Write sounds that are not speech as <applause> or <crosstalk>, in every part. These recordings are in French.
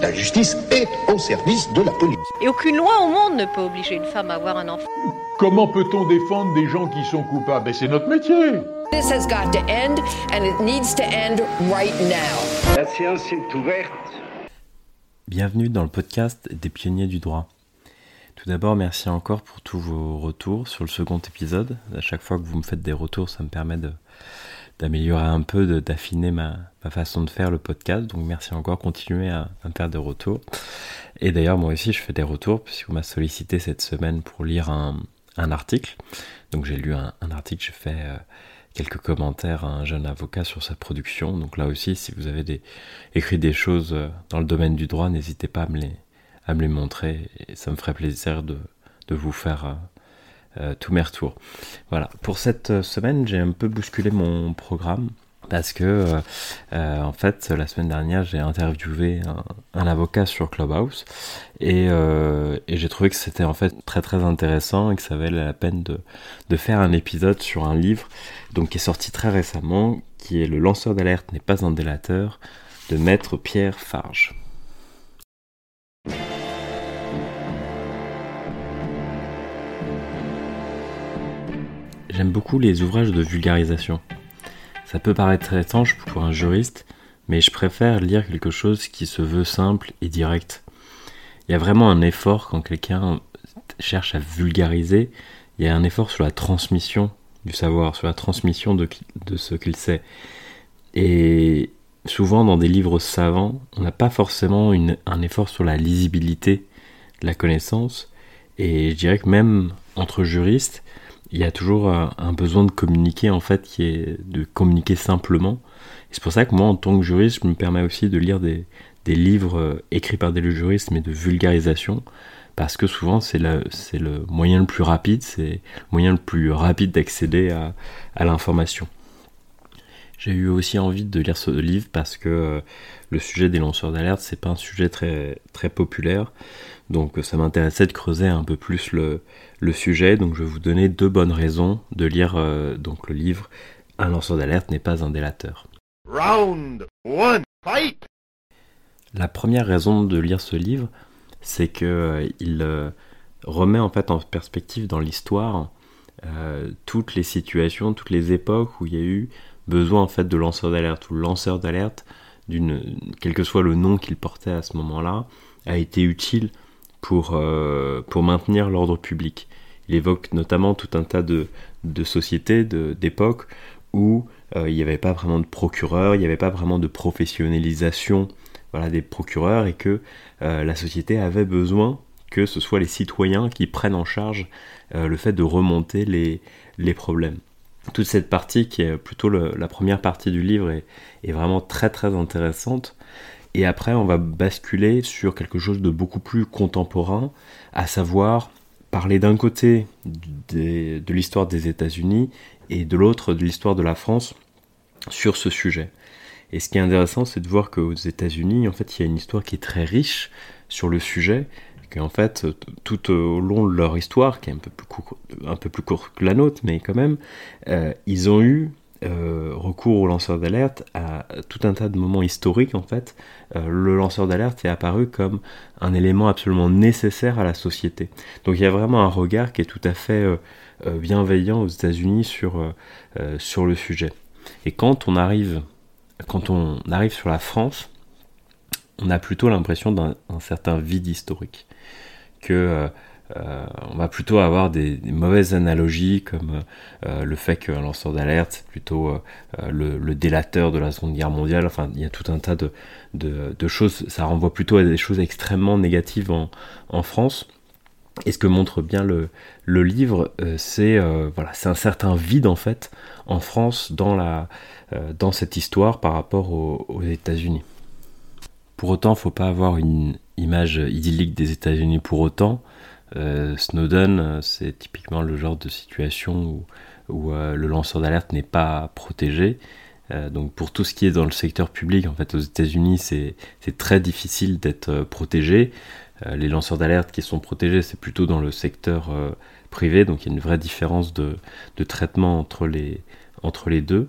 La justice est au service de la police. Et aucune loi au monde ne peut obliger une femme à avoir un enfant. Comment peut-on défendre des gens qui sont coupables? Ben, C'est notre métier. This has got to end, and it needs to end right now. La séance est ouverte. Bienvenue dans le podcast des pionniers du droit. Tout d'abord, merci encore pour tous vos retours sur le second épisode. À chaque fois que vous me faites des retours, ça me permet de, d'améliorer un peu, d'affiner ma, ma, façon de faire le podcast. Donc merci encore, continuez à, à me faire des retours. Et d'ailleurs, moi aussi, je fais des retours puisqu'on m'a sollicité cette semaine pour lire un, article. Donc j'ai lu un, article, j'ai fait euh, quelques commentaires à un jeune avocat sur sa production. Donc là aussi, si vous avez des, écrit des choses euh, dans le domaine du droit, n'hésitez pas à me les, montrer. Et ça me ferait plaisir de, vous faire... Euh, tous mes retours. Voilà, pour cette semaine, j'ai un peu bousculé mon programme parce que, euh, euh, en fait, la semaine dernière, j'ai interviewé un, avocat sur Clubhouse et, euh, et j'ai trouvé que c'était en fait très très intéressant et que ça valait la peine de, de faire un épisode sur un livre donc qui est sorti très récemment, qui est Le lanceur d'alerte n'est pas un délateur de Maître Pierre Farge. J'aime beaucoup les ouvrages de vulgarisation. Ça peut paraître étrange pour un juriste, mais je préfère lire quelque chose qui se veut simple et direct. Il y a vraiment un effort quand quelqu'un cherche à vulgariser, il y a un effort sur la transmission du savoir, sur la transmission de, ce qu'il sait. Et souvent dans des livres savants, on n'a pas forcément un effort sur la lisibilité de la connaissance, et je dirais que même entre juristes, il y a toujours un besoin de communiquer en fait qui est de communiquer simplement. C'est pour ça que moi en tant que juriste je me permets aussi de lire des, livres écrits par des juristes mais de vulgarisation parce que souvent c'est le, moyen le plus rapide c'est le moyen le plus rapide d'accéder à, l'information. J'ai eu aussi envie de lire ce livre parce que le sujet des lanceurs d'alerte c'est pas un sujet très populaire donc ça m'intéressait de creuser un peu plus le, le, sujet. Donc je vais vous donner deux bonnes raisons de lire euh, donc le livre Un lanceur d'alerte n'est pas un délateur. Round one, fight La première raison de lire ce livre, c'est que euh, il euh, remet en fait en perspective dans l'histoire euh, toutes les situations, toutes les époques où il y a eu besoin en fait de lanceurs d'alerte ou lanceur d'alerte d'une quel que soit le nom qu'il portait à ce moment-là a été utile pour, euh, pour maintenir l'ordre public. Il évoque notamment tout un tas de, de sociétés, d'époques où euh, il n'y avait pas vraiment de procureur, il n'y avait pas vraiment de professionnalisation voilà, des procureurs et que euh, la société avait besoin que ce soit les citoyens qui prennent en charge le fait de remonter les, les problèmes. Toute cette partie qui est plutôt la première partie du livre est, est vraiment très très intéressante et après, on va basculer sur quelque chose de beaucoup plus contemporain, à savoir parler d'un côté de, l'histoire des États-Unis et de l'autre de l'histoire de la France sur ce sujet. Et ce qui est intéressant, c'est de voir qu'aux États-Unis, en fait, il y a une histoire qui est très riche sur le sujet, qu'en fait, tout au long de leur histoire, qui est un peu plus court, un peu plus court que la nôtre, mais quand même, euh, ils ont eu euh, recours au lanceur d'alerte à tout un tas de moments historiques en fait, euh, le lanceur d'alerte est apparu comme un élément absolument nécessaire à la société. Donc il y a vraiment un regard qui est tout à fait euh, bienveillant aux États-Unis sur, sur le sujet. Et quand on arrive quand on arrive sur la France, on a plutôt l'impression d'un certain vide historique que euh, on va plutôt avoir des, mauvaises analogies comme euh, le fait qu'un lanceur d'alerte c'est plutôt euh, le, délateur de la Seconde Guerre mondiale. Enfin, il y a tout un tas de, choses. Ça renvoie plutôt à des choses extrêmement négatives en, France. Et ce que montre bien le, livre, c'est voilà, un certain vide en fait en France dans la dans cette histoire par rapport aux, États-Unis. Pour autant, faut pas avoir une image idyllique des États-Unis pour autant. Euh, Snowden, c'est typiquement le genre de situation où, euh, le lanceur d'alerte n'est pas protégé. Euh, donc pour tout ce qui est dans le secteur public, en fait, aux États-Unis, c'est très difficile d'être protégé. Euh, les lanceurs d'alerte qui sont protégés, c'est plutôt dans le secteur euh, privé, donc il y a une vraie différence de, traitement entre les, entre les deux.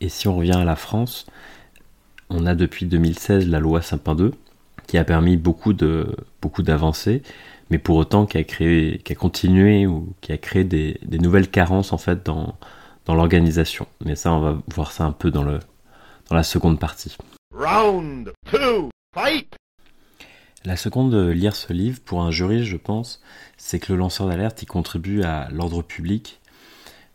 Et si on revient à la France, on a depuis 2016 la loi Sapin 2, qui a permis beaucoup de beaucoup d'avancées, mais pour autant qui a créé, qui a continué ou qui a créé des, des nouvelles carences en fait dans dans l'organisation. Mais ça, on va voir ça un peu dans le dans la seconde partie. Round two, fight! La seconde de lire ce livre, pour un juriste, je pense, c'est que le lanceur d'alerte, il contribue à l'ordre public.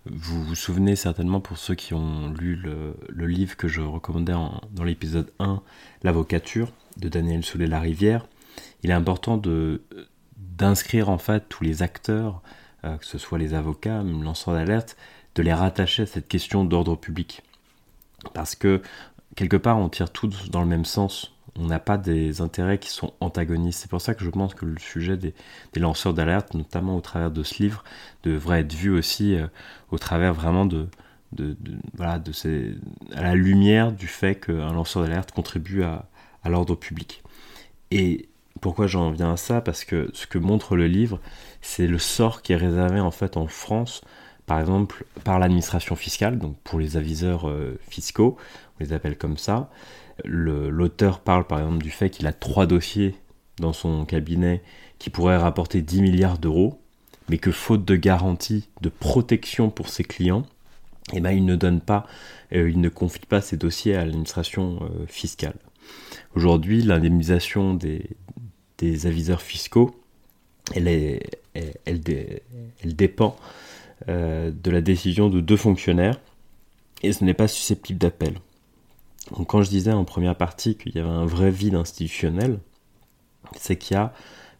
Vous vous souvenez certainement, pour ceux qui ont lu le, livre que je recommandais dans l'épisode 1, L'avocature, de Daniel Soulet-Larivière, il est important de d'inscrire en fait tous les acteurs, euh, que ce soit les avocats, même lanceurs d'alerte, de les rattacher à cette question d'ordre public. Parce que quelque part, on tire tous dans le même sens on n'a pas des intérêts qui sont antagonistes. C'est pour ça que je pense que le sujet des, lanceurs d'alerte, notamment au travers de ce livre, devrait être vu aussi euh, au travers vraiment de, à la lumière du fait qu'un lanceur d'alerte contribue à, l'ordre public. Pourquoi j'en viens à ça? Parce que ce que montre le livre, c'est le sort qui est réservé en fait en France, par exemple par l'administration fiscale, donc pour les aviseurs euh, fiscaux, on les appelle comme ça, L'auteur parle par exemple du fait qu'il a trois dossiers dans son cabinet qui pourraient rapporter 10 milliards d'euros, mais que faute de garantie de protection pour ses clients, eh ben, il ne donne pas, euh, il ne confie pas ses dossiers à l'administration euh, fiscale. Aujourd'hui, l'indemnisation des, aviseurs fiscaux, elle, dépend euh, de la décision de deux fonctionnaires et ce n'est pas susceptible d'appel quand je disais en première partie qu'il y avait un vrai vide institutionnel, c'est qu'il y a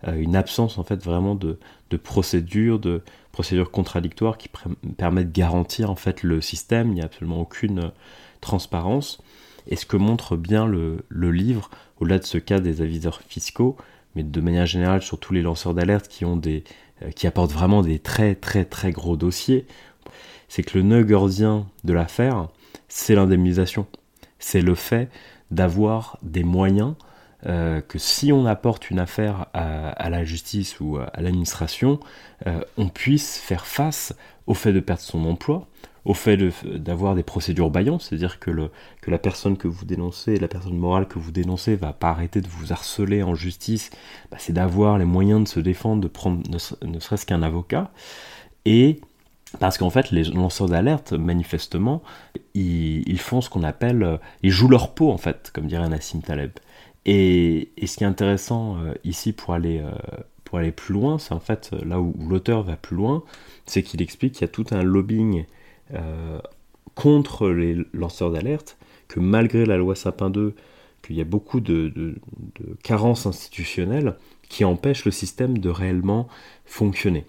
euh, une absence en fait vraiment de, procédures, de procédures contradictoires qui permettent de garantir en fait le système. Il n'y a absolument aucune euh, transparence. Et ce que montre bien le, livre, au-delà de ce cas des aviseurs fiscaux, mais de manière générale sur tous les lanceurs d'alerte euh, qui apportent vraiment des très très très gros dossiers, c'est que le nœud gordien de l'affaire, c'est l'indemnisation. C'est le fait d'avoir des moyens euh, que si on apporte une affaire à, la justice ou à l'administration, euh, on puisse faire face au fait de perdre son emploi, au fait d'avoir des procédures baillantes, c'est-à-dire que, la personne que vous dénoncez, la personne morale que vous dénoncez va pas arrêter de vous harceler en justice, bah, c'est d'avoir les moyens de se défendre, de prendre ne serait-ce qu'un avocat, et parce qu'en fait, les lanceurs d'alerte, manifestement, ils, font ce qu'on appelle, euh, ils jouent leur peau en fait, comme dirait Nassim Taleb. Et, ce qui est intéressant euh, ici pour aller, euh, pour aller plus loin, c'est en fait là où, l'auteur va plus loin, c'est qu'il explique qu'il y a tout un lobbying contre les lanceurs d'alerte, que malgré la loi Sapin 2, qu'il y a beaucoup de, de carences institutionnelles qui empêchent le système de réellement fonctionner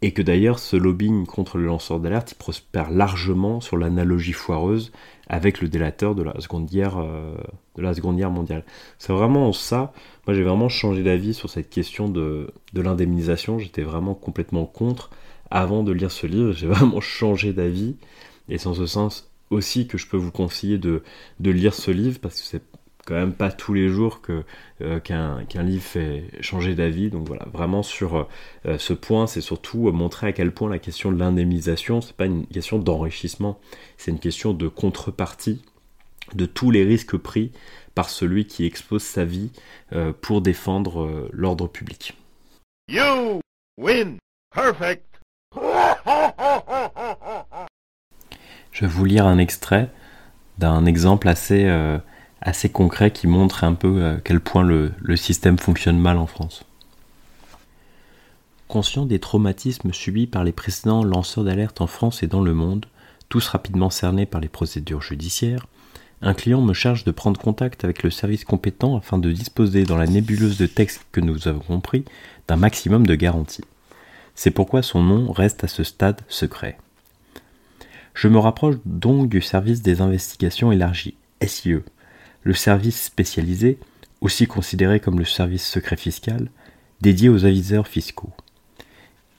et que d'ailleurs ce lobbying contre le lanceur d'alerte il prospère largement sur l'analogie foireuse avec le délateur de la seconde guerre euh, de la seconde guerre mondiale. C'est vraiment ça. Moi j'ai vraiment changé d'avis sur cette question de, de l'indemnisation. J'étais vraiment complètement contre avant de lire ce livre. J'ai <laughs> vraiment changé d'avis et c'est en ce sens aussi que je peux vous conseiller de, de lire ce livre parce que c'est quand même pas tous les jours euh, qu'un livre fait changer d'avis. Donc voilà, vraiment sur euh, ce point, c'est surtout montrer à quel point la question de l'indemnisation, c'est pas une question d'enrichissement, c'est une question de contrepartie de tous les risques pris par celui qui expose sa vie euh, pour défendre l'ordre public. You win. Perfect. Je vais vous lire un extrait d'un exemple assez assez concret qui montre un peu à quel point le, système fonctionne mal en France. Conscient des traumatismes subis par les précédents lanceurs d'alerte en France et dans le monde, tous rapidement cernés par les procédures judiciaires, un client me charge de prendre contact avec le service compétent afin de disposer dans la nébuleuse de texte que nous avons compris d'un maximum de garanties. C'est pourquoi son nom reste à ce stade secret. Je me rapproche donc du service des investigations élargies, SIE, le service spécialisé, aussi considéré comme le service secret fiscal, dédié aux aviseurs fiscaux.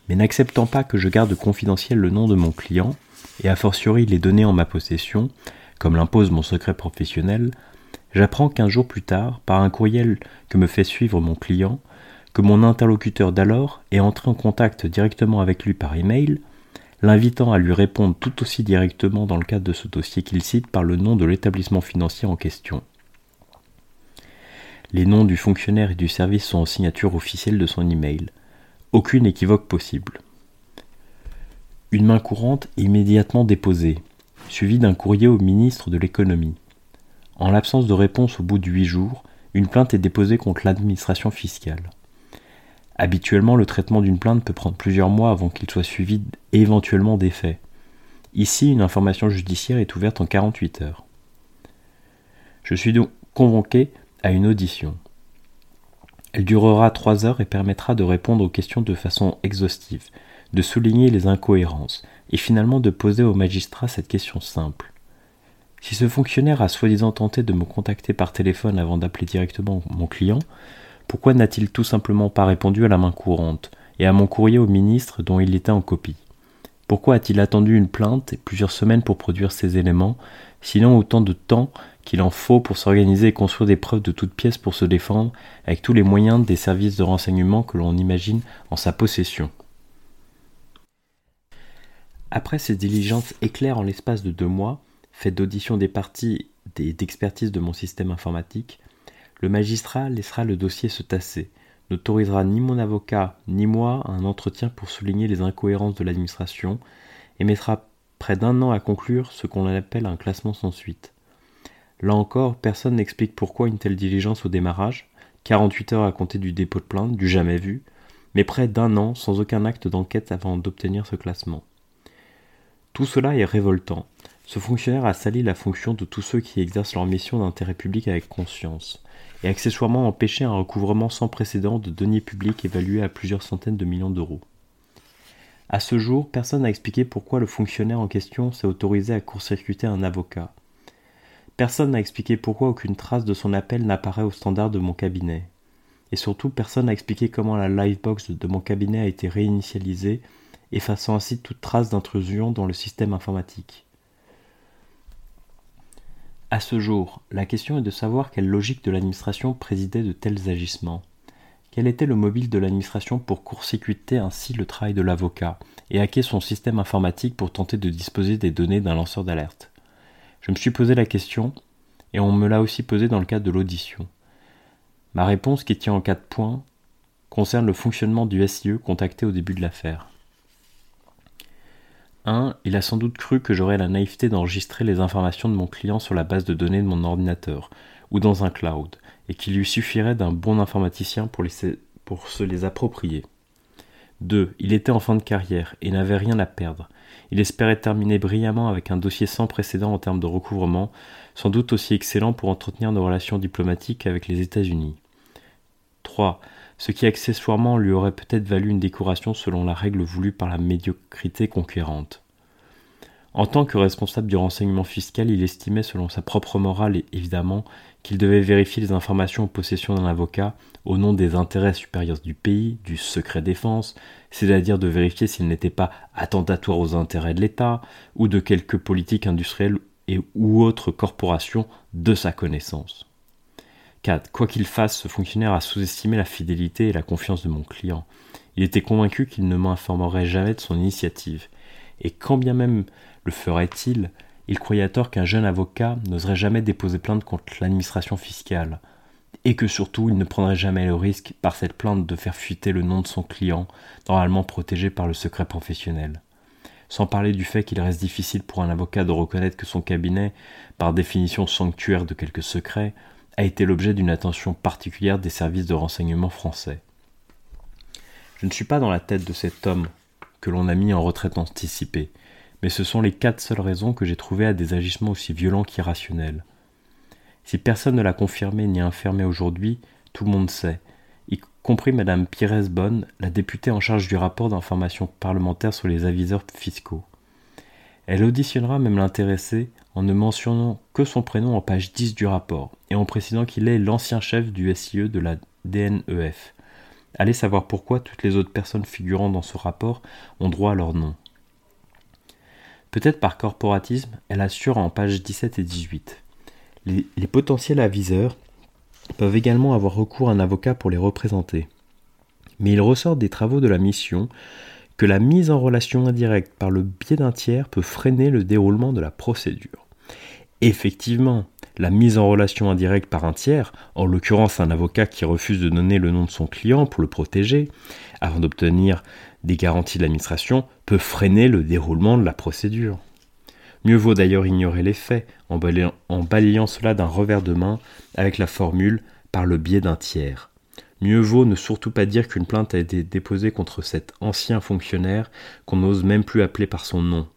Mais n'acceptant pas que je garde confidentiel le nom de mon client, et a fortiori les données en ma possession, comme l'impose mon secret professionnel, j'apprends qu'un jour plus tard, par un courriel que me fait suivre mon client, que mon interlocuteur d'alors est entré en contact directement avec lui par email, l'invitant à lui répondre tout aussi directement dans le cadre de ce dossier qu'il cite par le nom de l'établissement financier en question. Les noms du fonctionnaire et du service sont en signature officielle de son email. Aucune équivoque possible. Une main courante immédiatement déposée, suivie d'un courrier au ministre de l'économie. En l'absence de réponse au bout de huit jours, une plainte est déposée contre l'administration fiscale. Habituellement, le traitement d'une plainte peut prendre plusieurs mois avant qu'il soit suivi éventuellement des faits. Ici, une information judiciaire est ouverte en 48 heures. Je suis donc convoqué à une audition. Elle durera trois heures et permettra de répondre aux questions de façon exhaustive, de souligner les incohérences, et finalement de poser au magistrat cette question simple. Si ce fonctionnaire a soi-disant tenté de me contacter par téléphone avant d'appeler directement mon client, pourquoi n'a-t-il tout simplement pas répondu à la main courante et à mon courrier au ministre dont il était en copie? Pourquoi a-t-il attendu une plainte et plusieurs semaines pour produire ces éléments, sinon autant de temps qu'il en faut pour s'organiser et construire des preuves de toutes pièces pour se défendre avec tous les moyens des services de renseignement que l'on imagine en sa possession? Après ces diligences éclairs en l'espace de deux mois, faites d'audition des parties et d'expertise de mon système informatique, le magistrat laissera le dossier se tasser, n'autorisera ni mon avocat ni moi un entretien pour souligner les incohérences de l'administration, et mettra près d'un an à conclure ce qu'on appelle un classement sans suite. Là encore, personne n'explique pourquoi une telle diligence au démarrage, 48 heures à compter du dépôt de plainte, du jamais vu, mais près d'un an sans aucun acte d'enquête avant d'obtenir ce classement. Tout cela est révoltant. Ce fonctionnaire a sali la fonction de tous ceux qui exercent leur mission d'intérêt public avec conscience, et accessoirement empêché un recouvrement sans précédent de deniers publics évalués à plusieurs centaines de millions d'euros. À ce jour, personne n'a expliqué pourquoi le fonctionnaire en question s'est autorisé à court-circuiter un avocat. Personne n'a expliqué pourquoi aucune trace de son appel n'apparaît au standard de mon cabinet. Et surtout, personne n'a expliqué comment la livebox de mon cabinet a été réinitialisée effaçant ainsi toute trace d'intrusion dans le système informatique. À ce jour, la question est de savoir quelle logique de l'administration présidait de tels agissements. Quel était le mobile de l'administration pour court-circuiter ainsi le travail de l'avocat et hacker son système informatique pour tenter de disposer des données d'un lanceur d'alerte? Je me suis posé la question, et on me l'a aussi posé dans le cadre de l'audition. Ma réponse, qui tient en quatre points, concerne le fonctionnement du SIE contacté au début de l'affaire. 1. Il a sans doute cru que j'aurais la naïveté d'enregistrer les informations de mon client sur la base de données de mon ordinateur ou dans un cloud, et qu'il lui suffirait d'un bon informaticien pour, se les approprier. 2. Il était en fin de carrière et n'avait rien à perdre. Il espérait terminer brillamment avec un dossier sans précédent en termes de recouvrement, sans doute aussi excellent pour entretenir nos relations diplomatiques avec les États-Unis. 3 ce qui accessoirement lui aurait peut-être valu une décoration selon la règle voulue par la médiocrité conquérante. En tant que responsable du renseignement fiscal, il estimait selon sa propre morale et évidemment qu'il devait vérifier les informations en possession d'un avocat au nom des intérêts supérieurs du pays, du secret défense, c'est-à-dire de vérifier s'il n'était pas attentatoire aux intérêts de l'État ou de quelque politique industrielle et ou autre corporation de sa connaissance. 4. Quoi qu'il fasse, ce fonctionnaire a sous-estimé la fidélité et la confiance de mon client. Il était convaincu qu'il ne m'informerait jamais de son initiative. Et quand bien même le ferait-il, il croyait à tort qu'un jeune avocat n'oserait jamais déposer plainte contre l'administration fiscale, et que surtout il ne prendrait jamais le risque par cette plainte de faire fuiter le nom de son client, normalement protégé par le secret professionnel. Sans parler du fait qu'il reste difficile pour un avocat de reconnaître que son cabinet, par définition sanctuaire de quelques secrets, a été l'objet d'une attention particulière des services de renseignement français. Je ne suis pas dans la tête de cet homme que l'on a mis en retraite anticipée, mais ce sont les quatre seules raisons que j'ai trouvées à des agissements aussi violents qu'irrationnels. Si personne ne l'a confirmé ni infirmé aujourd'hui, tout le monde sait, y compris Madame Pires Bonne, la députée en charge du rapport d'information parlementaire sur les aviseurs fiscaux. Elle auditionnera même l'intéressé en ne mentionnant que son prénom en page 10 du rapport et en précisant qu'il est l'ancien chef du SIE de la DNEF. Allez savoir pourquoi toutes les autres personnes figurant dans ce rapport ont droit à leur nom. Peut-être par corporatisme, elle assure en page 17 et 18. Les, les potentiels aviseurs peuvent également avoir recours à un avocat pour les représenter. Mais il ressort des travaux de la mission que la mise en relation indirecte par le biais d'un tiers peut freiner le déroulement de la procédure. Effectivement, la mise en relation indirecte par un tiers, en l'occurrence un avocat qui refuse de donner le nom de son client pour le protéger, avant d'obtenir des garanties de l'administration, peut freiner le déroulement de la procédure. Mieux vaut d'ailleurs ignorer les faits en balayant, en balayant cela d'un revers de main avec la formule par le biais d'un tiers. Mieux vaut ne surtout pas dire qu'une plainte a été déposée contre cet ancien fonctionnaire qu'on n'ose même plus appeler par son nom.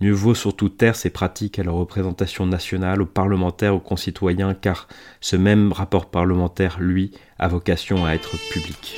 Mieux vaut surtout taire ces pratiques à la représentation nationale, aux parlementaires, aux concitoyens, car ce même rapport parlementaire, lui, a vocation à être public.